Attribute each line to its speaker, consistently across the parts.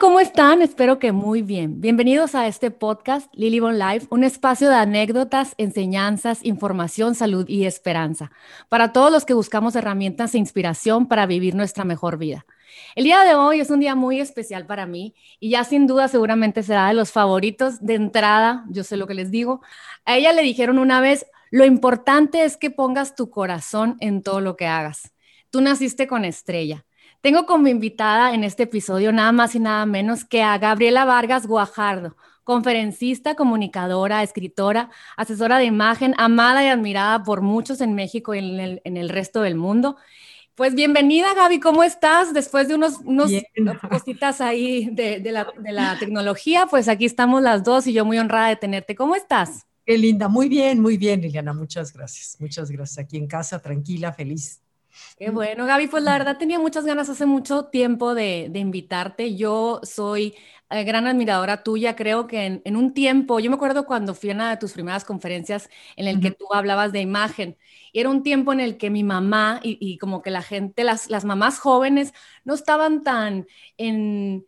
Speaker 1: ¿cómo están? Espero que muy bien. Bienvenidos a este podcast Lily Bon Life, un espacio de anécdotas, enseñanzas, información, salud y esperanza para todos los que buscamos herramientas e inspiración para vivir nuestra mejor vida. El día de hoy es un día muy especial para mí y ya sin duda seguramente será de los favoritos de entrada, yo sé lo que les digo. A ella le dijeron una vez, lo importante es que pongas tu corazón en todo lo que hagas. Tú naciste con estrella tengo como invitada en este episodio nada más y nada menos que a Gabriela Vargas Guajardo, conferencista, comunicadora, escritora, asesora de imagen, amada y admirada por muchos en México y en el, resto del mundo. Pues bienvenida, Gaby, ¿cómo estás? Después de unos, unos cositas ahí de, la, de la tecnología, pues aquí estamos las dos y yo muy honrada de tenerte. ¿Cómo estás?
Speaker 2: Qué linda, muy bien, muy bien, Liliana, muchas gracias. Muchas gracias. Aquí en casa, tranquila, feliz
Speaker 1: Qué bueno, Gaby. Pues la verdad tenía muchas ganas hace mucho tiempo de, invitarte. Yo soy eh, gran admiradora tuya. Creo que en, un tiempo, yo me acuerdo cuando fui a una de tus primeras conferencias en el que tú hablabas de imagen. Y era un tiempo en el que mi mamá y, como que la gente, las, las mamás jóvenes, no estaban tan en,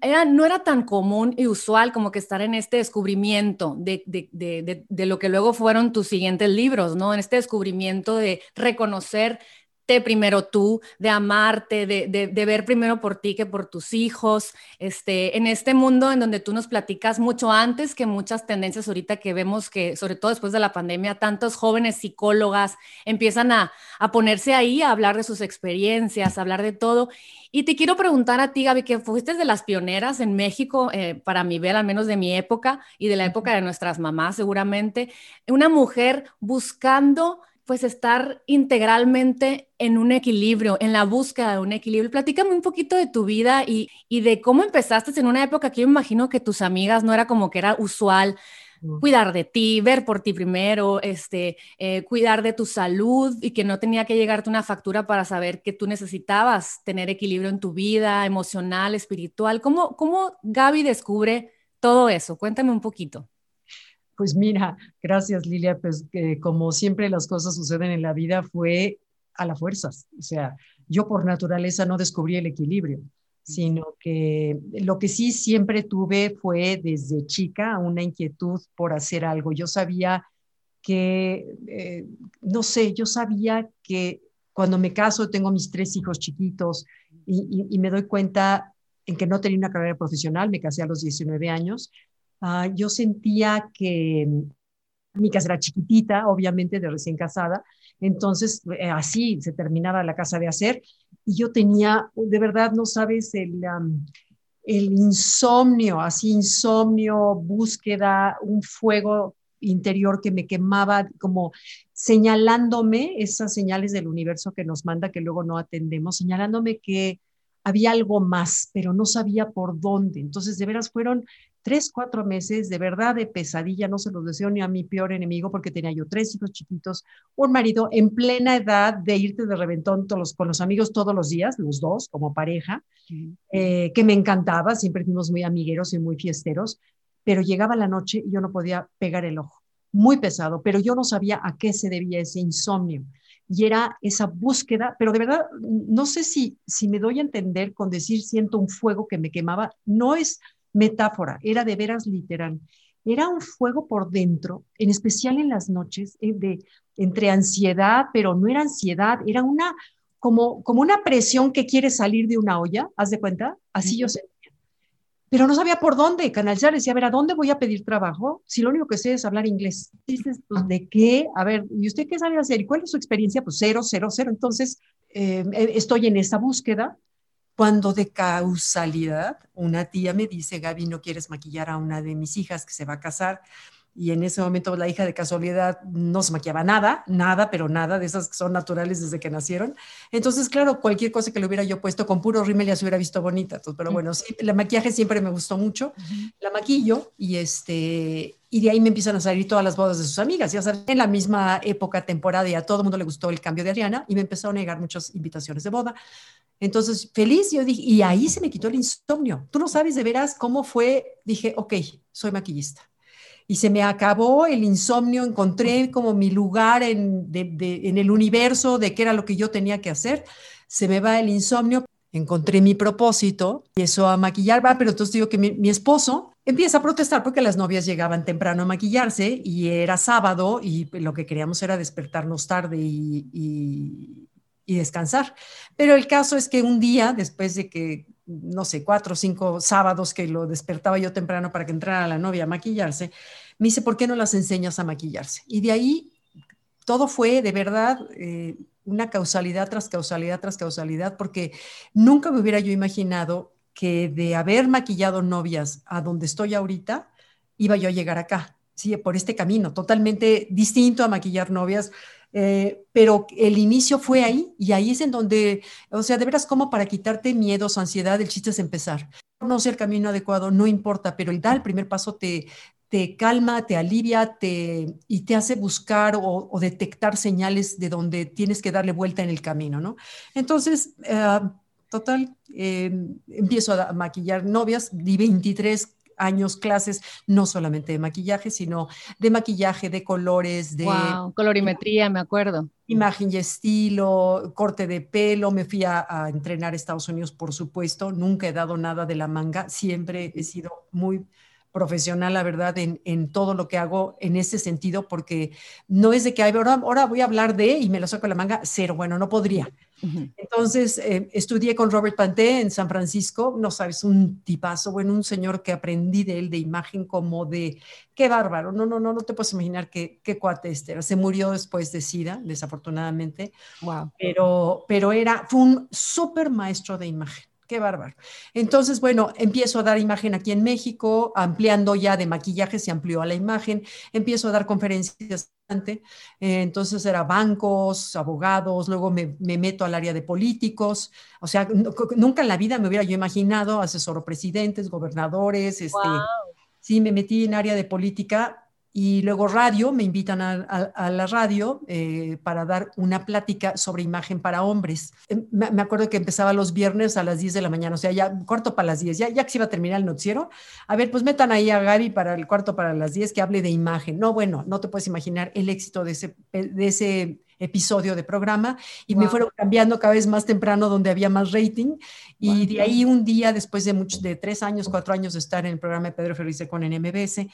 Speaker 1: era, no era tan común y usual como que estar en este descubrimiento de, de, de, de, lo que luego fueron tus siguientes libros, ¿no? En este descubrimiento de reconocer primero tú, de amarte, de, de, ver primero por ti que por tus hijos, este, en este mundo en donde tú nos platicas mucho antes que muchas tendencias ahorita que vemos que, sobre todo después de la pandemia, tantos jóvenes psicólogas empiezan a, a ponerse ahí a hablar de sus experiencias, a hablar de todo. Y te quiero preguntar a ti, Gaby, que fuiste de las pioneras en México, eh, para mi ver, al menos de mi época y de la época de nuestras mamás, seguramente, una mujer buscando pues estar integralmente en un equilibrio, en la búsqueda de un equilibrio. Platícame un poquito de tu vida y, de cómo empezaste en una época que yo imagino que tus amigas no era como que era usual cuidar de ti, ver por ti primero, este, eh, cuidar de tu salud y que no tenía que llegarte una factura para saber que tú necesitabas tener equilibrio en tu vida emocional, espiritual. ¿Cómo, cómo Gaby descubre todo eso? Cuéntame un poquito.
Speaker 2: Pues mira, gracias Lilia, pues como siempre las cosas suceden en la vida fue a la fuerzas, o sea, yo por naturaleza no descubrí el equilibrio, sino que lo que sí siempre tuve fue desde chica una inquietud por hacer algo. Yo sabía que, eh, no sé, yo sabía que cuando me caso tengo mis tres hijos chiquitos y, y me doy cuenta en que no tenía una carrera profesional, me casé a los 19 años, Ah, yo sentía que mm, mi casa era chiquitita, obviamente de recién casada, entonces eh, así se terminaba la casa de hacer y yo tenía, de verdad, no sabes, el, el insomnio, así insomnio, búsqueda, un fuego interior que me quemaba como señalándome esas señales del universo que nos manda que luego no atendemos, señalándome que había algo más, pero no sabía por dónde. Entonces, de veras fueron tres, cuatro meses de verdad de pesadilla, no se los deseo ni a mi peor enemigo porque tenía yo tres hijos chiquitos, un marido en plena edad de irte de reventón todos con los amigos todos los días, los dos como pareja, eh, que me encantaba, siempre fuimos muy amigueros y muy fiesteros, pero llegaba la noche y yo no podía pegar el ojo, muy pesado, pero yo no sabía a qué se debía ese insomnio. Y era esa búsqueda, pero de verdad, no sé si, si me doy a entender con decir siento un fuego que me quemaba, no es metáfora, era de veras literal. Era un fuego por dentro, en especial en las noches, eh, de, entre ansiedad, pero no era ansiedad, era una como, como una presión que quiere salir de una olla, ¿haz de cuenta? Así yo sentía. Pero no sabía por dónde canalizar, decía, a ver, ¿a dónde voy a pedir trabajo? Si lo único que sé es hablar inglés. Dices, pues, ¿de qué? A ver, ¿y usted qué sabe hacer? ¿Y cuál es su experiencia? Pues cero, cero, cero. Entonces, eh, estoy en esa búsqueda cuando de causalidad una tía me dice, Gaby, ¿no quieres maquillar a una de mis hijas que se va a casar? Y en ese momento la hija de casualidad no se maquillaba nada, nada, pero nada, de esas que son naturales desde que nacieron. Entonces, claro, cualquier cosa que le hubiera yo puesto con puro rímel ya se hubiera visto bonita. pero bueno, sí, el maquillaje siempre me gustó mucho. La maquillo y este, y de ahí me empiezan a salir todas las bodas de sus amigas. Ya sabes, en la misma época, temporada, y a todo el mundo le gustó el cambio de Ariana y me empezó a negar muchas invitaciones de boda. Entonces, feliz, yo dije, y ahí se me quitó el insomnio. Tú no sabes de veras cómo fue. Dije, ok, soy maquillista. Y se me acabó el insomnio, encontré como mi lugar en, en el universo de qué era lo que yo tenía que hacer. Se me va el insomnio. encontré mi propósito, empiezo a maquillar, va, pero entonces digo que mi, esposo empieza a protestar porque las novias llegaban temprano a maquillarse y era sábado y lo que queríamos era despertarnos tarde y, y descansar. Pero el caso es que un día, después de que, no sé, cuatro o cinco sábados que lo despertaba yo temprano para que entrara la novia a maquillarse, me dice, ¿por qué no las enseñas a maquillarse? Y de ahí todo fue de verdad eh, una causalidad tras causalidad tras causalidad, porque nunca me hubiera yo imaginado que de haber maquillado novias a donde estoy ahorita, iba yo a llegar acá, sí, por este camino, totalmente distinto a maquillar novias. Eh, pero el inicio fue ahí y ahí es en donde, o sea, de veras como para quitarte miedos, ansiedad, el chiste es empezar. No sé el camino adecuado, no importa, pero el dar el primer paso te, te calma, te alivia te, y te hace buscar o, detectar señales de donde tienes que darle vuelta en el camino, ¿no? Entonces, eh, total, eh, empiezo a maquillar novias, di 23 años clases, no solamente de maquillaje, sino de maquillaje, de colores, de...
Speaker 1: colorimetría, me acuerdo.
Speaker 2: Imagen y estilo, corte de pelo, me fui a, a, entrenar a Estados Unidos, por supuesto, nunca he dado nada de la manga, siempre he sido muy profesional, la verdad, en, en, todo lo que hago en ese sentido, porque no es de que ahora, ahora voy a hablar de y me lo saco la manga, cero, bueno, no podría. Entonces, eh, estudié con Robert Panté en San Francisco, no sabes, un tipazo, bueno, un señor que aprendí de él de imagen como de, qué bárbaro, no, no, no, no te puedes imaginar qué, qué cuate este era. Se murió después de SIDA, desafortunadamente,
Speaker 1: wow.
Speaker 2: pero, pero era, fue un súper maestro de imagen. Qué bárbaro. Entonces, bueno, empiezo a dar imagen aquí en México, ampliando ya de maquillaje, se amplió a la imagen, empiezo a dar conferencias. Eh, entonces era bancos, abogados, luego me, meto al área de políticos, o sea, nunca en la vida me hubiera yo imaginado asesoro presidentes, gobernadores, este, sí, me metí en área de política y luego radio, me invitan a, la radio eh, para dar una plática sobre imagen para hombres. Em, me, acuerdo que empezaba los viernes a las 10 de la mañana, o sea, ya cuarto para las 10, ya, ya que se iba a terminar el noticiero. A ver, pues metan ahí a Gaby para el cuarto para las 10 que hable de imagen. No, bueno, no te puedes imaginar el éxito de ese, de ese episodio de programa y me fueron cambiando cada vez más temprano donde había más rating. Y de ahí un día después de muchos de tres años cuatro años de estar en el programa de Pedro Ferrice con en MBS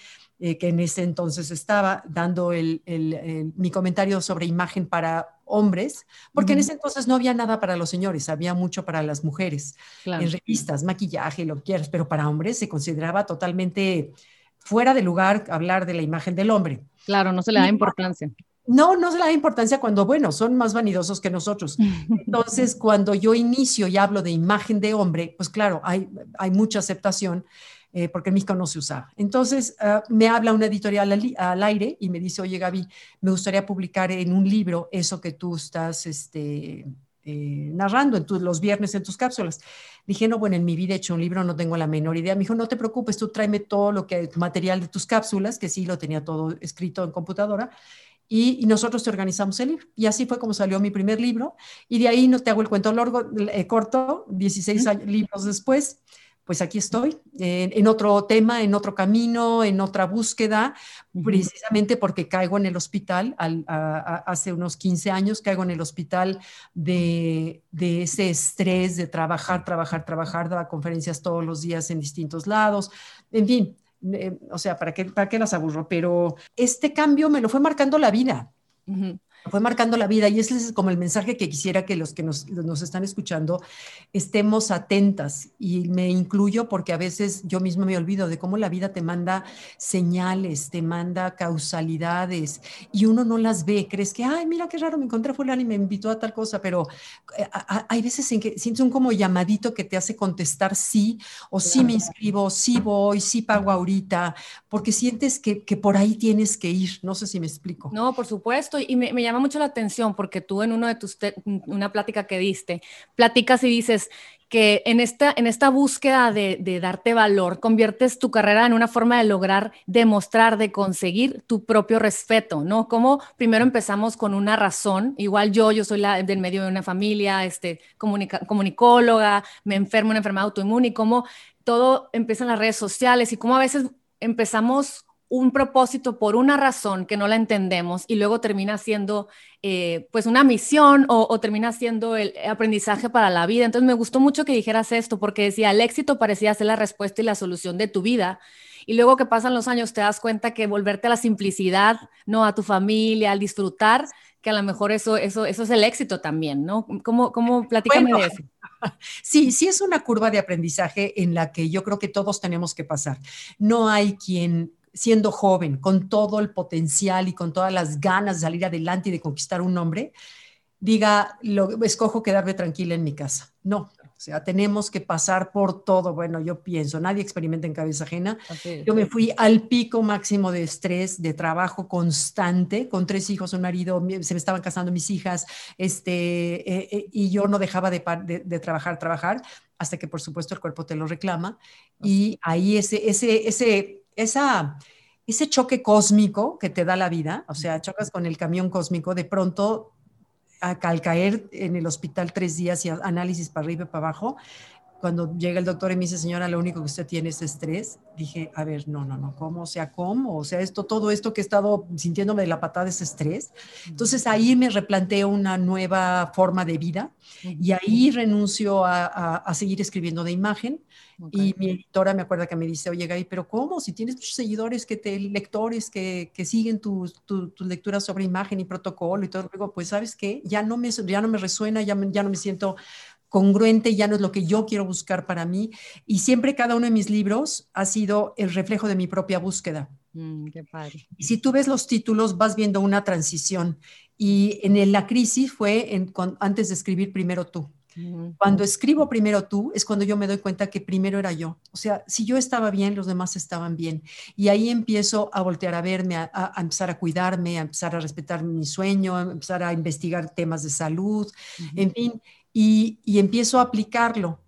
Speaker 2: eh, que en ese entonces estaba dando el, el, mi comentario sobre imagen para hombres, porque en ese entonces no había nada para los señores, había mucho para las mujeres, en revistas, maquillaje, lo que quieras, pero para hombres se consideraba totalmente fuera de lugar hablar de la imagen del hombre.
Speaker 1: Claro, no se le da importancia.
Speaker 2: No, no se le da importancia cuando, bueno, son más vanidosos que nosotros. Entonces, cuando yo inicio y hablo de imagen de hombre, pues claro, hay, hay mucha aceptación. Eh, porque en México no se usaba. Entonces ah, me habla una editorial al, aire y me dice, oye Gaby, me gustaría publicar en un libro eso que tú estás este, eh, narrando en los viernes en tus cápsulas. Dije, no, bueno, en mi vida he hecho un libro, no tengo la menor idea. Me dijo, no te preocupes, tú tráeme todo lo que, material de tus cápsulas, que sí lo tenía todo escrito en computadora y, nosotros te organizamos el libro. Y así fue como salió mi primer libro. Y de ahí no te hago el cuento largo, eh, corto, 16 libros después, pues aquí estoy, en otro tema, en otro camino, en otra búsqueda, precisamente porque caigo en el hospital, hace unos 15 años caigo en el hospital de, de, ese estrés de trabajar, trabajar, trabajar, daba conferencias todos los días en distintos lados, en fin, eh, o sea, ¿para qué, ¿para qué las aburro? Pero este cambio me lo fue marcando la vida fue marcando la vida y ese es como el mensaje que quisiera que los que nos, nos, están escuchando estemos atentas. Y me incluyo porque a veces yo misma me olvido de cómo la vida te manda señales, te manda causalidades y uno no las ve, crees que, ay, mira qué raro, me encontré a fulano y me invitó a tal cosa, pero eh, hay veces en que sientes un como llamadito que te hace contestar sí o sí me inscribo, sí voy, sí pago ahorita, porque sientes que, que por ahí tienes que ir, no sé si me explico.
Speaker 1: No, por supuesto, y me, me llama mucho la atención porque tú en uno de tus una plática que diste, platicas y dices que en esta, en esta búsqueda de, darte valor, conviertes tu carrera en una forma de lograr demostrar, de conseguir tu propio respeto, ¿no? Como primero empezamos con una razón, igual yo, yo soy la, del medio de una familia, este, comunicóloga, me enfermo, una enfermedad autoinmune, y cómo todo empieza en las redes sociales y cómo a veces empezamos un propósito por una razón que no la entendemos y luego termina siendo eh, pues una misión o, termina siendo el aprendizaje para la vida. Entonces me gustó mucho que dijeras esto porque decía, el éxito parecía ser la respuesta y la solución de tu vida. Y luego que pasan los años te das cuenta que volverte a la simplicidad, no a tu familia, al disfrutar, que a lo mejor eso, eso, eso es el éxito también, ¿no? ¿Cómo, cómo platícame de eso?
Speaker 2: Sí, sí es una curva de aprendizaje en la que yo creo que todos tenemos que pasar. No hay quien siendo joven, con todo el potencial y con todas las ganas de salir adelante y de conquistar un hombre, diga, lo, escojo quedarme tranquila en mi casa. No, o sea, tenemos que pasar por todo. Bueno, yo pienso, nadie experimenta en cabeza ajena. Yo me fui al pico máximo de estrés, de trabajo constante, con tres hijos, un marido, se me estaban casando mis hijas, este, eh, eh, y yo no dejaba de, de, trabajar, trabajar, hasta que por supuesto el cuerpo te lo reclama. Y ahí ese, ese, ese esa, ese choque cósmico que te da la vida, o sea, chocas con el camión cósmico, de pronto al caer en el hospital tres días y análisis para arriba y para abajo, cuando llega el doctor y me dice, señora, lo único que usted tiene es estrés, dije, a ver, no, no, no, ¿cómo? O sea, ¿cómo? O sea, esto, todo esto que he estado sintiéndome de la patada es estrés. Entonces ahí me replanteo una nueva forma de vida y ahí renuncio a, seguir escribiendo de imagen. Y mi editora me acuerda que me dice, oye, Gaby, pero ¿cómo? Si tienes muchos seguidores, que te, lectores que, que siguen tus tu, tu lecturas sobre imagen y protocolo y todo, luego, pues, ¿sabes qué? Ya no me, ya no me resuena, ya, ya no me siento congruente, ya no es lo que yo quiero buscar para mí. Y siempre cada uno de mis libros ha sido el reflejo de mi propia búsqueda. Mm, qué padre. Y si tú ves los títulos, vas viendo una transición. Y en la crisis fue en, antes de escribir primero tú. Cuando escribo primero tú es cuando yo me doy cuenta que primero era yo. O sea, si yo estaba bien, los demás estaban bien. Y ahí empiezo a voltear a verme, a, empezar a cuidarme, a empezar a respetar mi sueño, a empezar a investigar temas de salud, en fin y, empiezo a aplicarlo.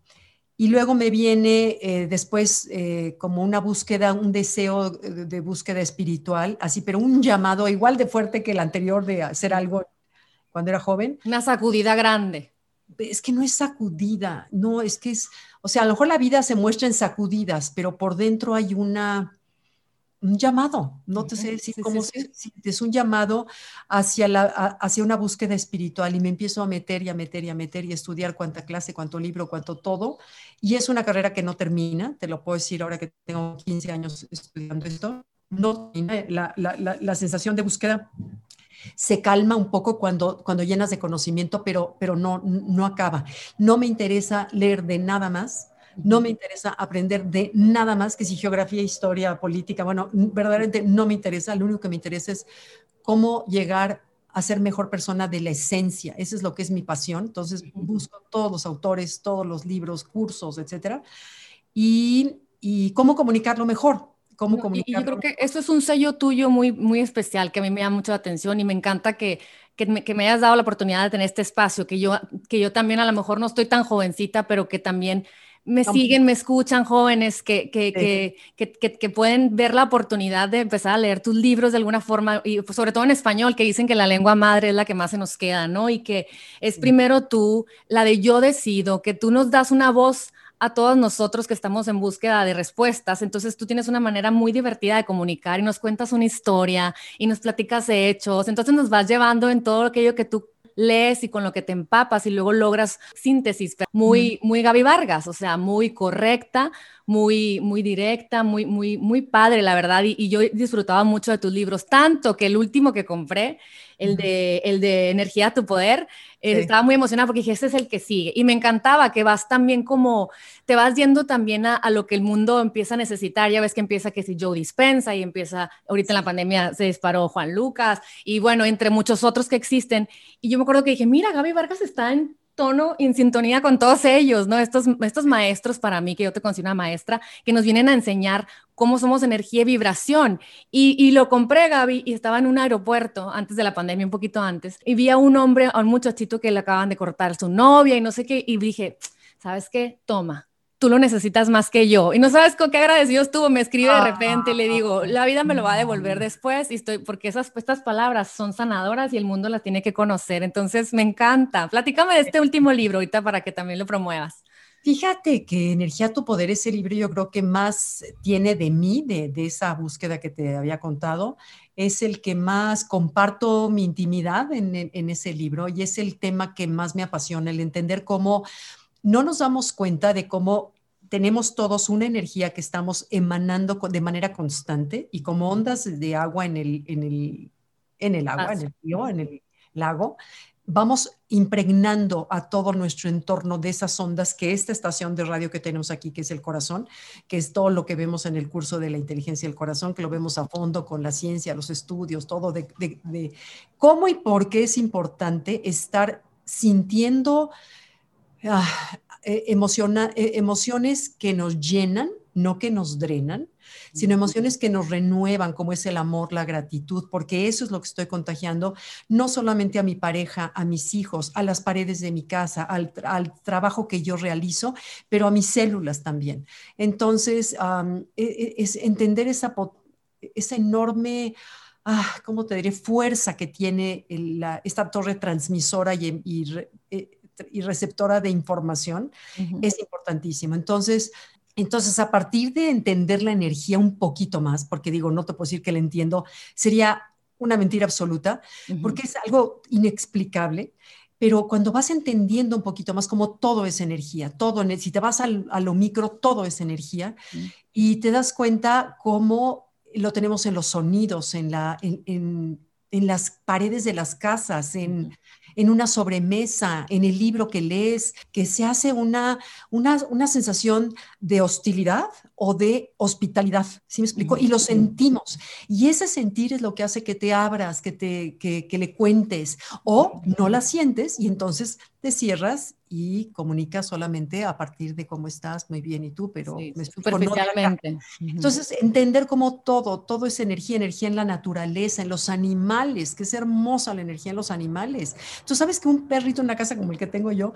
Speaker 2: Y luego me viene eh, después eh, como una búsqueda, un deseo de, búsqueda espiritual, así, pero un llamado igual de fuerte que el anterior de hacer algo cuando era joven.
Speaker 1: Una sacudida grande.
Speaker 2: Es que no es sacudida, no, es que es, o sea, a lo mejor la vida se muestra en sacudidas, pero por dentro hay una, un llamado, no te sé decir cómo es un llamado hacia, la, hacia una búsqueda espiritual y me empiezo a meter y a meter y a meter y estudiar cuánta clase, cuánto libro, cuánto todo. Y es una carrera que no termina, te lo puedo decir ahora que tengo 15 años estudiando esto, no termina, la, la, la, sensación de búsqueda se calma un poco cuando, cuando llenas de conocimiento, pero, pero no, no acaba. No me interesa leer de nada más no me interesa aprender de nada más que si geografía, historia, política. Bueno, verdaderamente no me interesa. Lo único que me interesa es cómo llegar a ser mejor persona de la esencia. Eso es lo que es mi pasión. Entonces busco todos los autores, todos los libros, cursos, etcétera. Y, cómo comunicarlo mejor. Cómo
Speaker 1: comunicarlo y yo creo que esto es un sello tuyo muy, muy especial que a mí me da mucha atención y me encanta que, que me, que me, hayas dado la oportunidad de tener este espacio, que yo, que yo también a lo mejor no estoy tan jovencita, pero que también me siguen, me escuchan jóvenes que, que, que, que, pueden ver la oportunidad de empezar a leer tus libros de alguna forma, y sobre todo en español, que dicen que la lengua madre es la que más se nos queda, ¿no? Y que es primero tú, la de yo decido, que tú nos das una voz a todos nosotros que estamos en búsqueda de respuestas. Entonces tú tienes una manera muy divertida de comunicar y nos cuentas una historia y nos platicas hechos. Entonces nos vas llevando en todo aquello que tú lees y con lo que te empapas y luego logras síntesis muy, muy Gaby Vargas, o sea, muy correcta, muy, muy directa, muy, muy, muy padre, la verdad. Y, yo disfrutaba mucho de tus libros, tanto que el último que compré, el de, el de Energía tu Poder, eh, estaba muy emocionada porque dije, este es el que sigue. Y me encantaba que vas también como, te vas yendo también a, lo que el mundo empieza a necesitar. Ya ves que empieza que si Joe Dispensa y empieza, ahorita en la pandemia se disparó Juan Lucas y bueno, entre muchos otros que existen. Y yo me acuerdo que dije, mira, Gaby Vargas está en tono en sintonía con todos ellos, ¿no? Estos, estos maestros para mí, que yo te considero una maestra, que nos vienen a enseñar cómo somos energía y vibración. Y, y, lo compré, Gaby, y estaba en un aeropuerto antes de la pandemia, un poquito antes, y vi a un hombre, a un muchachito que le acaban de cortar su novia y no sé qué, y dije, ¿sabes qué? Toma, tú lo necesitas más que yo. Y no sabes con qué agradecido estuvo, me escribe de repente y le digo, la vida me lo va a devolver después y estoy, porque esas, estas palabras son sanadoras y el mundo las tiene que conocer. Entonces me encanta. Platícame de este último libro ahorita para que también lo promuevas.
Speaker 2: Fíjate que Energía tu Poder, ese libro yo creo que más tiene de mí, de, de, esa búsqueda que te había contado, es el que más comparto mi intimidad en, en, ese libro y es el tema que más me apasiona, el entender cómo no nos damos cuenta de cómo tenemos todos una energía que estamos emanando de manera constante y como ondas de agua en el, en el, en el agua, en el río, en el lago, vamos impregnando a todo nuestro entorno de esas ondas que esta estación de radio que tenemos aquí, que es el corazón, que es todo lo que vemos en el curso de la inteligencia del corazón, que lo vemos a fondo con la ciencia, los estudios, todo de, de, cómo y por qué es importante estar sintiendo ah, eh, eh, emociones que nos llenan, no que nos drenan, sino emociones que nos renuevan, como es el amor, la gratitud, porque eso es lo que estoy contagiando, no solamente a mi pareja, a mis hijos, a las paredes de mi casa, al, trabajo que yo realizo, pero a mis células también. Entonces, e, es entender esa, esa enorme... Ah, ¿cómo te diré? Fuerza que tiene esta torre transmisora y, e, receptora de información es importantísimo. Entonces, entonces, a partir de entender la energía un poquito más, porque digo, no te puedo decir que la entiendo, sería una mentira absoluta, porque es algo inexplicable, pero cuando vas entendiendo un poquito más como todo es energía, todo, si te vas a lo micro, todo es energía, y te das cuenta cómo lo tenemos en los sonidos, en, la, en, en las paredes de las casas, en, en una sobremesa, en el libro que lees, que se hace una, una, una sensación de hostilidad o de hospitalidad, ¿sí me explico? Y lo sentimos. Y ese sentir es lo que hace que te abras, que, te, que, que le cuentes, o no la sientes y entonces te cierras y comunicas solamente a partir de cómo estás, muy bien, y tú, pero
Speaker 1: me superficialmente.
Speaker 2: Entonces, entender cómo todo, todo es energía, energía en la naturaleza, en los animales, que es hermosa la energía en los animales. Tú sabes que un perrito en una casa como el que tengo yo,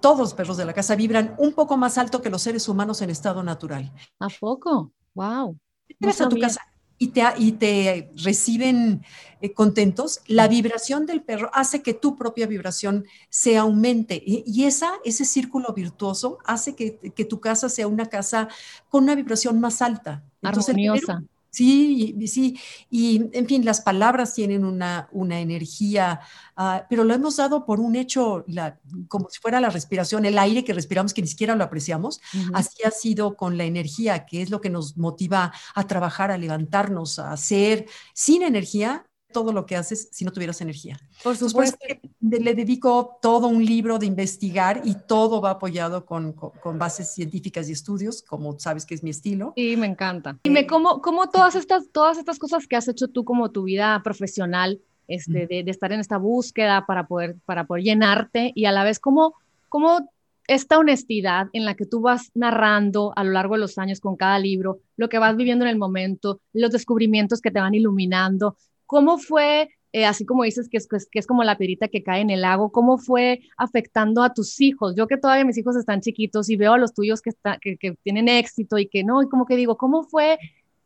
Speaker 2: todos los perros de la casa vibran un poco más alto que los seres humanos en estado natural.
Speaker 1: ¿A poco? ¡Wow!
Speaker 2: a tu casa y te, y te reciben eh, contentos, la vibración del perro hace que tu propia vibración se aumente y, esa, ese círculo virtuoso hace que, que, tu casa sea una casa con una vibración más alta.
Speaker 1: Armoniosa.
Speaker 2: Sí, sí, y en fin, las palabras tienen una, una energía, ah, pero lo hemos dado por un hecho, la, como si fuera la respiración, el aire que respiramos que ni siquiera lo apreciamos, así ha sido con la energía, que es lo que nos motiva a trabajar, a levantarnos, a hacer. Sin energía, todo lo que haces si no tuvieras energía.
Speaker 1: Por supuesto.
Speaker 2: le dedico todo un libro de investigar y todo va apoyado con, con, bases científicas y estudios, como sabes que es mi estilo.
Speaker 1: Sí, me encanta. Dime, ¿cómo, cómo todas, estas, todas estas cosas que has hecho tú como tu vida profesional, este, de, de, estar en esta búsqueda para poder, para poder llenarte y a la vez cómo, cómo esta honestidad en la que tú vas narrando a lo largo de los años con cada libro, lo que vas viviendo en el momento, los descubrimientos que te van iluminando, ¿Cómo fue, eh, así como dices que es, que es como la perita que cae en el lago, cómo fue afectando a tus hijos? Yo que todavía mis hijos están chiquitos y veo a los tuyos que, está, que, tienen éxito y que no, y como que digo, ¿cómo fue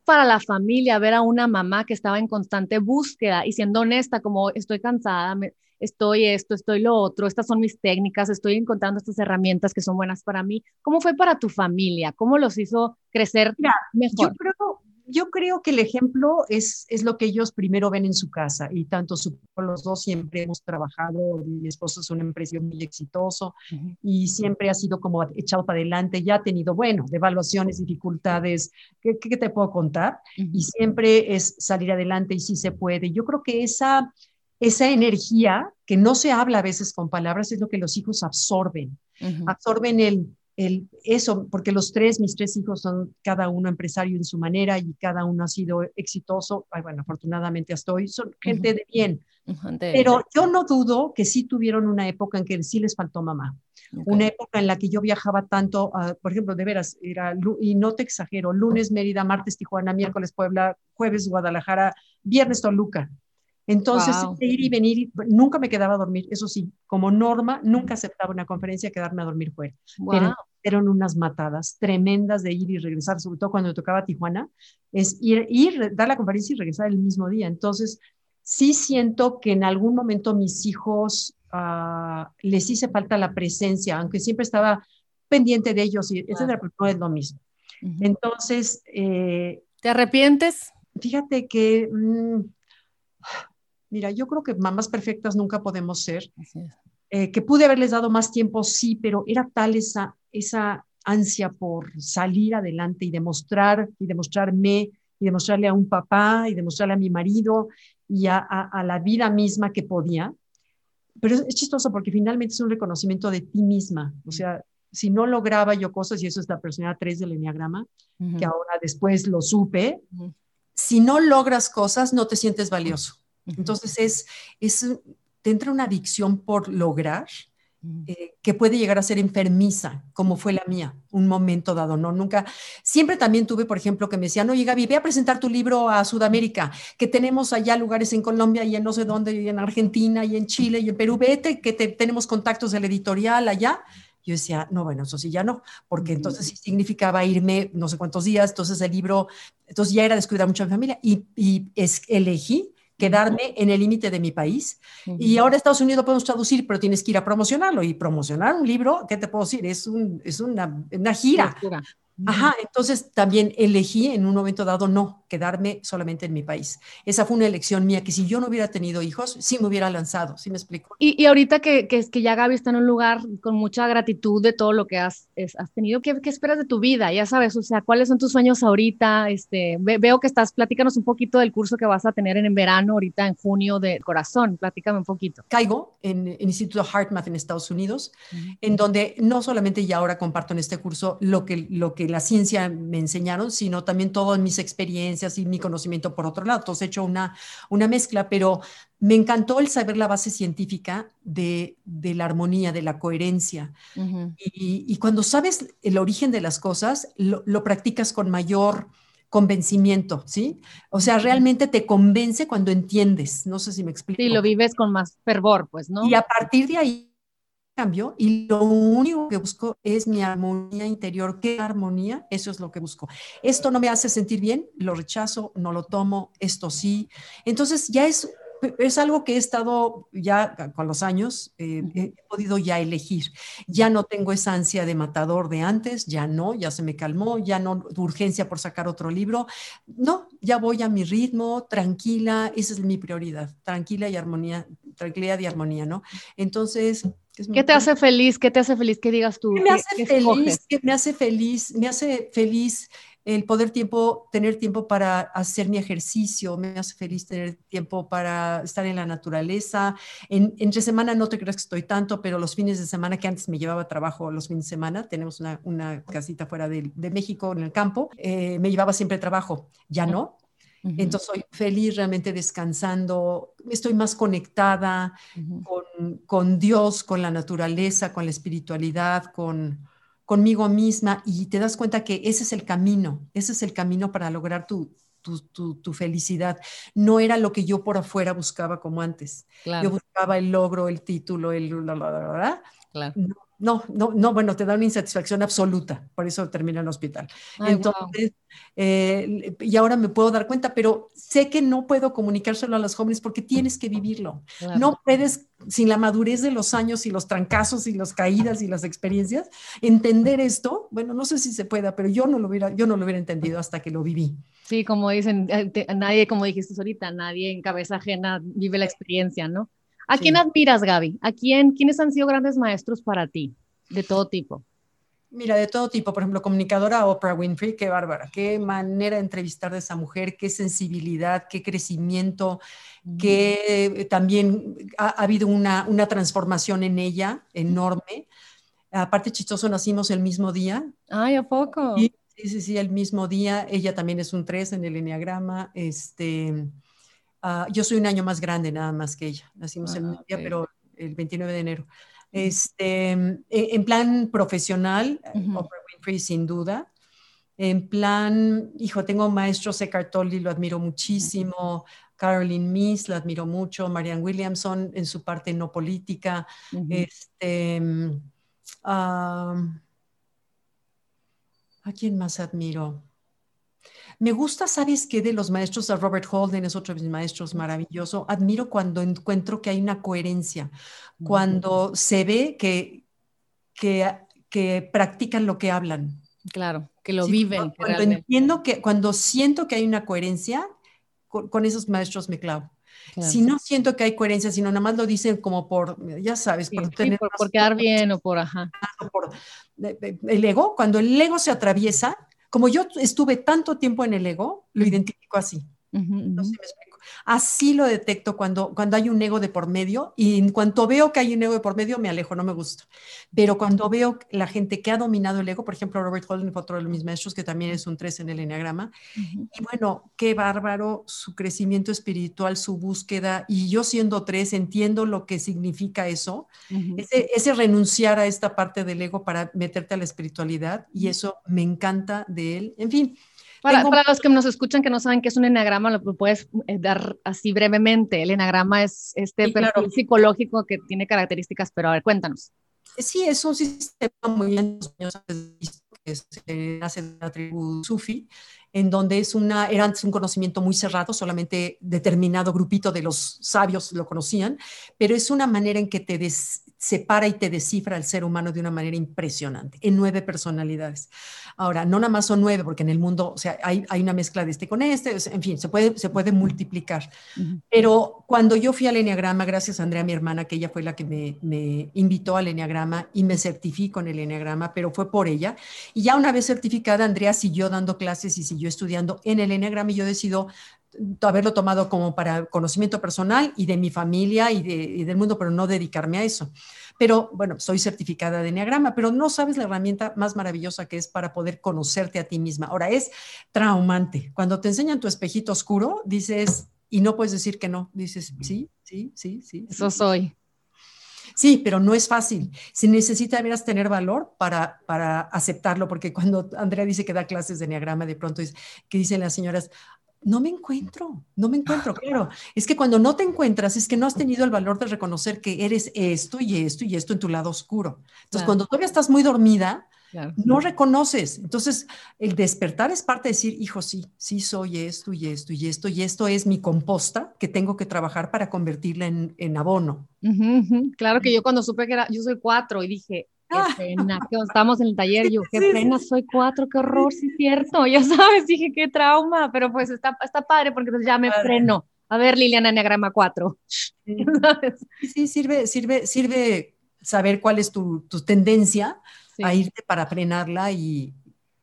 Speaker 1: para la familia ver a una mamá que estaba en constante búsqueda y siendo honesta, como estoy cansada, estoy esto, estoy lo otro, estas son mis técnicas, estoy encontrando estas herramientas que son buenas para mí. ¿Cómo fue para tu familia? ¿Cómo los hizo crecer mejor?
Speaker 2: Yo creo, yo creo que el ejemplo es, es lo que ellos primero ven en su casa y tanto su, los dos siempre hemos trabajado, mi esposo es un empresario muy exitoso y siempre ha sido como echado para adelante, ya ha tenido, bueno, devaluaciones, dificultades, ¿qué, qué te puedo contar? Y siempre es salir adelante y sí se puede. Yo creo que esa, esa energía que no se habla a veces con palabras es lo que los hijos absorben, absorben el eso, porque los tres, mis tres hijos son cada uno empresario en su manera y cada uno ha sido exitoso. bueno, afortunadamente estoy, son gente de bien. Pero yo no dudo que sí tuvieron una época en que sí les faltó mamá. Una época en la que yo viajaba tanto, por ejemplo, de veras, era, y no te exagero, lunes Mérida, martes Tijuana, miércoles Puebla, jueves Guadalajara, viernes Toluca. Entonces, ir y venir, nunca me quedaba a dormir, eso sí, como norma, nunca aceptaba una conferencia quedarme a dormir fuera. Pero eran unas matadas tremendas de ir y regresar, sobre todo cuando tocaba Tijuana, es ir, ir, dar la conferencia y regresar el mismo día. Entonces, sí siento que en algún momento mis hijos uh, les hice falta la presencia, aunque siempre estaba pendiente de ellos, y etcétera, pero no es lo mismo. Entonces...
Speaker 1: Eh, ¿Te arrepientes?
Speaker 2: Fíjate que, mm, mira, yo creo que mamás perfectas nunca podemos ser. Eh, que pude haberles dado más tiempo, sí, pero era tal esa, esa ansia por salir adelante y demostrar y demostrarme y demostrarle a un papá y demostrarle a mi marido y a, a, la vida misma que podía. Pero es, chistoso porque finalmente es un reconocimiento de ti misma. O sea, si no lograba yo cosas, y eso es la personalidad 3 del Enneagrama, que ahora después lo supe, si no logras cosas, no te sientes valioso. Entonces es, es, te entra una adicción por lograr eh, que puede llegar a ser enfermiza, como fue la mía, un momento dado, ¿no? Nunca, siempre también tuve, por ejemplo, que me decían, oye Gaby, ve a presentar tu libro a Sudamérica, que tenemos allá lugares en Colombia y en no sé dónde, y en Argentina y en Chile y en Perú, vete, que tenemos contactos del editorial allá. Yo decía, no, bueno, eso sí ya no, porque entonces sí significaba irme no sé cuántos días, entonces el libro, entonces ya era descuidar mucho a mi familia y, y es, elegí quedarme en el límite de mi país. Y ahora Estados Unidos podemos traducir, pero tienes que ir a promocionarlo. Y promocionar un libro, ¿qué te puedo decir? Es, un, es una, una gira. Ajá, entonces también elegí en un momento dado no quedarme solamente en mi país. Esa fue una elección mía que si yo no hubiera tenido hijos, sí me hubiera lanzado, ¿sí me explico?
Speaker 1: Y, y ahorita que, que, que, ya Gaby está en un lugar con mucha gratitud de todo lo que has, has tenido, ¿qué, ¿qué, esperas de tu vida? Ya sabes, o sea, ¿cuáles son tus sueños ahorita? Este, veo que estás, platícanos un poquito del curso que vas a tener en, verano, ahorita en junio de corazón, platícame un poquito.
Speaker 2: Caigo en el Instituto HeartMath en Estados Unidos, en donde no solamente ya ahora comparto en este curso lo que, lo que la ciencia me enseñaron, sino también todas mis experiencias y mi conocimiento por otro lado. Entonces he hecho una, una mezcla, pero me encantó el saber la base científica de, de la armonía, de la coherencia. y, y, cuando sabes el origen de las cosas, lo, lo practicas con mayor convencimiento, ¿sí? O sea, realmente te convence cuando entiendes, no sé si me explico.
Speaker 1: Sí, lo vives con más fervor, pues, ¿no?
Speaker 2: Y a partir de ahí cambio y lo único que busco es mi armonía interior. ¿Qué armonía? Eso es lo que busco. Esto no me hace sentir bien, lo rechazo, no lo tomo, esto sí. Entonces ya es es algo que he estado ya con los años, eh, he podido ya elegir. Ya no tengo esa ansia de matador de antes, ya no, ya se me calmó, ya no urgencia por sacar otro libro. No, ya voy a mi ritmo, tranquila, esa es mi prioridad, tranquila y armonía, tranquilidad y armonía, ¿no? Entonces,
Speaker 1: ¿Qué te hace feliz? ¿Qué te hace feliz? ¿Qué digas tú?
Speaker 2: Me hace feliz, me hace feliz, me hace feliz el poder tiempo, tener tiempo para hacer mi ejercicio, me hace feliz tener tiempo para estar en la naturaleza. En, entre semana no te creas que estoy tanto, pero los fines de semana que antes me llevaba trabajo los fines de semana, tenemos una, una casita fuera de, de, México en el campo, eh, me llevaba siempre trabajo, ya no. Entonces soy feliz realmente descansando, estoy más conectada con, con, Dios, con la naturaleza, con la espiritualidad, con conmigo misma y te das cuenta que ese es el camino, ese es el camino para lograr tu, tu, tu, felicidad. No era lo que yo por afuera buscaba como antes. Yo buscaba el logro, el título, el... Claro. No, no, no, no, bueno, te da una insatisfacción absoluta, por eso termina en el hospital. Entonces, eh, y ahora me puedo dar cuenta, pero sé que no puedo comunicárselo a los jóvenes porque tienes que vivirlo. No puedes, sin la madurez de los años y los trancazos y las caídas y las experiencias, entender esto. Bueno, no sé si se pueda, pero yo no lo hubiera, yo no lo hubiera entendido hasta que lo viví.
Speaker 1: Sí, como dicen, eh, nadie, como dijiste ahorita, nadie en cabeza ajena vive la experiencia, ¿no? ¿A quién admiras, Gaby? ¿A quién, quiénes han sido grandes maestros para ti, de todo tipo?
Speaker 2: Mira, de todo tipo, por ejemplo, comunicadora Oprah Winfrey, qué bárbara, qué manera de entrevistar de esa mujer, qué sensibilidad, qué crecimiento, que también ha, habido una, una, transformación en ella enorme. Aparte, chistoso, nacimos el mismo día.
Speaker 1: Ay, ¿a poco?
Speaker 2: Sí, sí, sí, el mismo día. Ella también es un 3 en el enneagrama. Este, Ah, yo soy un año más grande nada más que ella. Nacimos el mismo día, pero el 29 de enero. Este, en, plan profesional, Oprah Winfrey sin duda. En plan, hijo, tengo maestro Eckhart Tolle, lo admiro muchísimo. Caroline Miss, la admiro mucho. Marianne Williamson en su parte no política. Este, ¿A quién más admiro? Me gusta, ¿sabes qué? De los maestros, Robert Holden es otro de mis maestros maravilloso. Admiro cuando encuentro que hay una coherencia, cuando se ve que, que, que practican lo que hablan.
Speaker 1: Claro, que lo viven.
Speaker 2: Cuando, entiendo que, cuando siento que hay una coherencia, con, esos maestros me clavo. Si no siento que hay coherencia, sino nada más lo dicen como por, ya sabes,
Speaker 1: por, por, quedar bien o por, ajá.
Speaker 2: Por, el ego, cuando el ego se atraviesa, como yo estuve tanto tiempo en el ego, lo identifico así. No sé me explico. Así lo detecto cuando, cuando hay un ego de por medio y en cuanto veo que hay un ego de por medio me alejo, no me gusta. Pero cuando veo la gente que ha dominado el ego, por ejemplo, Robert Holden fue otro de mis maestros que también es un 3 en el enneagrama. Y bueno, qué bárbaro su crecimiento espiritual, su búsqueda. Y yo siendo 3 entiendo lo que significa eso, ese, ese renunciar a esta parte del ego para meterte a la espiritualidad. Y eso me encanta de él. En fin.
Speaker 1: Para, los que nos escuchan que no saben qué es un enagrama, lo puedes eh, dar así brevemente. El enagrama es este perfil psicológico que tiene características, pero a ver, cuéntanos.
Speaker 2: Sí, es un sistema muy que se hace de la tribu sufi, en donde es una, era antes un conocimiento muy cerrado, solamente determinado grupito de los sabios lo conocían, pero es una manera en que te separa y te descifra al ser humano de una manera impresionante, en nueve personalidades. Ahora, no nada más son nueve, porque en el mundo, o sea, hay, hay una mezcla de este con este, en fin, se puede, se puede multiplicar. Pero cuando yo fui al Enneagrama, gracias a Andrea, mi hermana, que ella fue la que me, me invitó al Enneagrama y me certificó en el Enneagrama, pero fue por ella. Y ya una vez certificada, Andrea siguió dando clases y siguió estudiando en el Enneagrama y yo decido haberlo tomado como para conocimiento personal y de mi familia y, de, y del mundo, pero no dedicarme a eso. Pero bueno, soy certificada de Enneagrama, pero no sabes la herramienta más maravillosa que es para poder conocerte a ti misma. Ahora, es traumante. Cuando te enseñan tu espejito oscuro, dices, y no puedes decir que no, dices, sí, sí, sí, sí.
Speaker 1: Eso soy.
Speaker 2: Sí, pero no es fácil. Se necesita, veras, tener valor para, para aceptarlo, porque cuando Andrea dice que da clases de Enneagrama, de pronto es que dicen las señoras, no me encuentro, no me encuentro, claro. Es que cuando no te encuentras es que no has tenido el valor de reconocer que eres esto y esto y esto en tu lado oscuro. Entonces, cuando todavía estás muy dormida, no reconoces. Entonces, el despertar es parte de decir, hijo, sí, sí soy esto y esto y esto y esto es mi composta que tengo que trabajar para convertirla en, abono.
Speaker 1: Claro que yo cuando supe que era, yo soy cuatro y dije, Qué ah. pena, que estamos en el taller, yo, qué pena, soy cuatro, qué horror, sí cierto, ya sabes, dije, qué trauma, pero pues está, está padre porque entonces ya me freno. A ver, Liliana, Enneagrama 4.
Speaker 2: Sí, sirve, sirve, sirve saber cuál es tu, tu tendencia a irte para frenarla y,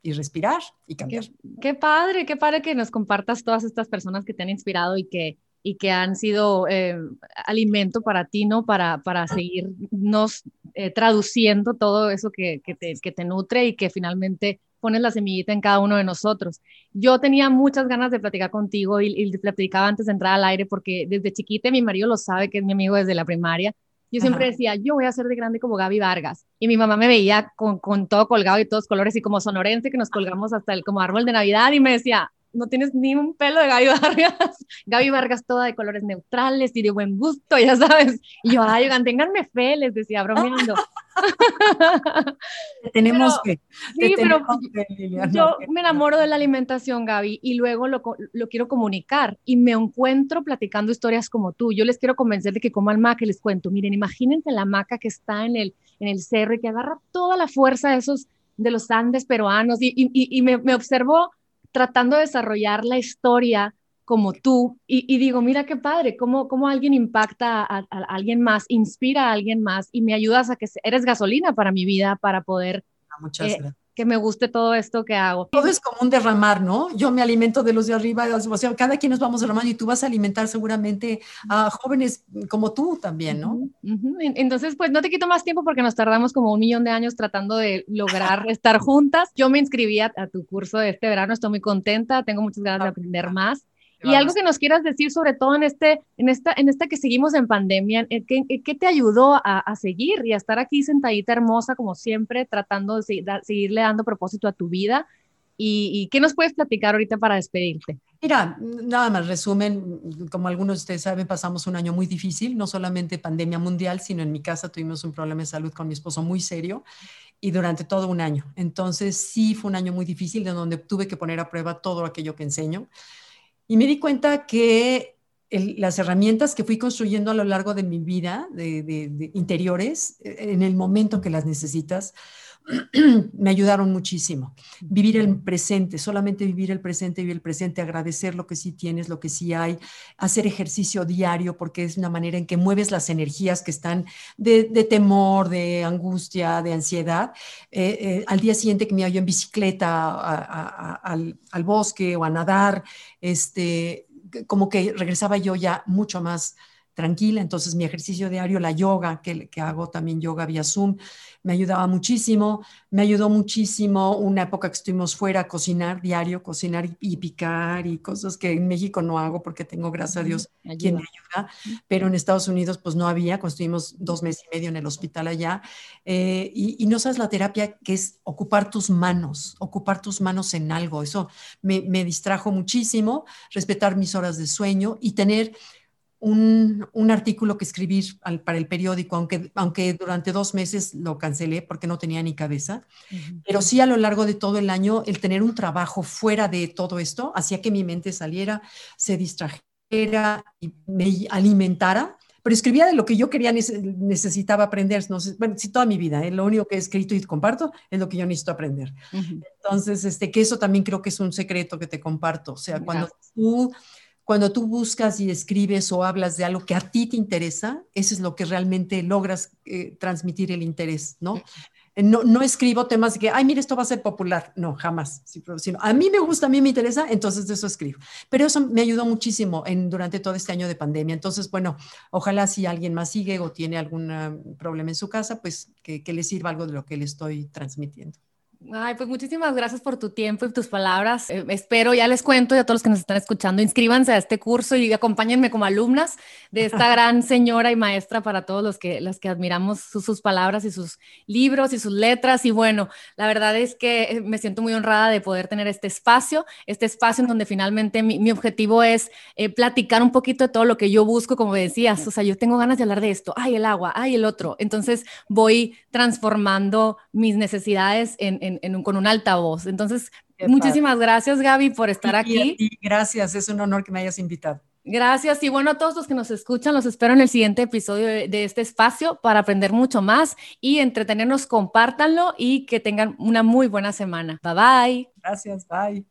Speaker 2: y respirar y cambiar.
Speaker 1: Qué, padre, qué padre que nos compartas todas estas personas que te han inspirado y que, y que han sido eh, alimento para ti, ¿no? Para, para seguirnos eh, traduciendo todo eso que, que, te, que, te, nutre y que finalmente pones la semillita en cada uno de nosotros. Yo tenía muchas ganas de platicar contigo y, y platicaba antes de entrar al aire porque desde chiquita mi marido lo sabe, que es mi amigo desde la primaria. Yo siempre decía, yo voy a ser de grande como Gaby Vargas. Y mi mamá me veía con, con todo colgado y todos colores y como sonorense que nos colgamos hasta el como árbol de Navidad y me decía, no tienes ni un pelo de Gaby Vargas. Gaby Vargas toda de colores neutrales y de buen gusto, ya sabes. Y yo, ay, oigan, ténganme fe, les decía, bromeando.
Speaker 2: tenemos que.
Speaker 1: Sí, pero yo me enamoro de la alimentación, Gaby, y luego lo, lo, quiero comunicar y me encuentro platicando historias como tú. Yo les quiero convencer de que coman maca que les cuento. Miren, imagínense la maca que está en el, en el cerro y que agarra toda la fuerza de esos de los Andes peruanos y, y, y me, me observó tratando de desarrollar la historia como tú. Y, digo, mira qué padre, cómo, cómo alguien impacta a, alguien más, inspira a alguien más y me ayudas a que eres gasolina para mi vida, para poder
Speaker 2: ah, Muchas eh, gracias
Speaker 1: que me guste todo esto que hago.
Speaker 2: Todo es como un derramar, ¿no? Yo me alimento de los de arriba, o sea, cada quien nos vamos derramando y tú vas a alimentar seguramente a jóvenes como tú también, ¿no?
Speaker 1: Entonces, pues no te quito más tiempo porque nos tardamos como un millón de años tratando de lograr estar juntas. Yo me inscribí a, a tu curso de este verano, estoy muy contenta, tengo muchas ganas de aprender más. Y algo que nos quieras decir, sobre todo en, este, en, esta, en esta que seguimos en pandemia, eh, ¿qué, qué te ayudó a, a, seguir y a estar aquí sentadita hermosa, como siempre, tratando de seguirle dando propósito a tu vida? ¿Y, qué nos puedes platicar ahorita para despedirte?
Speaker 2: Mira, nada más resumen, como algunos de ustedes saben, pasamos un año muy difícil, no solamente pandemia mundial, sino en mi casa tuvimos un problema de salud con mi esposo muy serio y durante todo un año. Entonces sí fue un año muy difícil de donde tuve que poner a prueba todo aquello que enseño. Y me di cuenta que las herramientas que fui construyendo a lo largo de mi vida, de, interiores, e, en el momento que las necesitas, me ayudaron muchísimo. Vivir el presente, solamente vivir el presente, vivir el presente, agradecer lo que sí tienes, lo que sí hay, hacer ejercicio diario, porque es una manera en que mueves las energías que están de, temor, de angustia, de ansiedad. Eh, eh, al día siguiente que me hallo en bicicleta al, al, bosque o a nadar, este, como que regresaba yo ya mucho más tranquila. Entonces mi ejercicio diario, la yoga, que, que, hago también yoga vía Zoom, me ayudaba muchísimo. Me ayudó muchísimo una época que estuvimos fuera a cocinar diario, cocinar y, picar y cosas que en México no hago porque tengo, gracias a Dios, quien me ayuda. Pero en Estados Unidos pues no había, cuando estuvimos dos meses y medio en el hospital allá. Eh, y, y, no sabes la terapia que es ocupar tus manos, ocupar tus manos en algo. Eso me, me distrajo muchísimo, respetar mis horas de sueño y tener un, artículo que escribir para el periódico, aunque, aunque durante dos meses lo cancelé porque no tenía ni cabeza, pero sí a lo largo de todo el año el tener un trabajo fuera de todo esto hacía que mi mente saliera, se distrajera y me alimentara, pero escribía de lo que yo quería, necesitaba aprender, no sé, bueno, sí, toda mi vida, ¿eh? lo único que he escrito y comparto es lo que yo necesito aprender. Entonces, este, que eso también creo que es un secreto que te comparto, o sea, cuando tú cuando tú buscas y escribes o hablas de algo que a ti te interesa, eso es lo que realmente logras eh, transmitir el interés, ¿no? ¿no? Escribo temas de que, ay, mire, esto va a ser popular. No, jamás. A mí me gusta, a mí me interesa, entonces de eso escribo. Pero eso me ayudó muchísimo en, durante todo este año de pandemia. Entonces, bueno, ojalá si alguien más sigue o tiene algún ah, problema en su casa, pues que, que le sirva algo de lo que le estoy transmitiendo.
Speaker 1: Ay, pues muchísimas gracias por tu tiempo y tus palabras. Eh, espero, ya les cuento y a todos los que nos están escuchando, inscríbanse a este curso y acompáñenme como alumnas de esta gran señora y maestra para todos los que, los que admiramos sus, palabras y sus libros y sus letras. Y bueno, la verdad es que eh, me siento muy honrada de poder tener este espacio, este espacio en donde finalmente mi, objetivo es eh, platicar un poquito de todo lo que yo busco, como decías. O sea, yo tengo ganas de hablar de esto, ay, el agua, ay, el otro. Entonces voy transformando mis necesidades en con un altavoz. Entonces, muchísimas gracias, Gaby, por estar aquí.
Speaker 2: gracias, es un honor que me hayas invitado.
Speaker 1: Gracias. Y bueno, a todos los que nos escuchan, los espero en el siguiente episodio de, este espacio para aprender mucho más y entretenernos. Compártanlo y que tengan una muy buena semana. Bye bye.
Speaker 2: Gracias. Bye.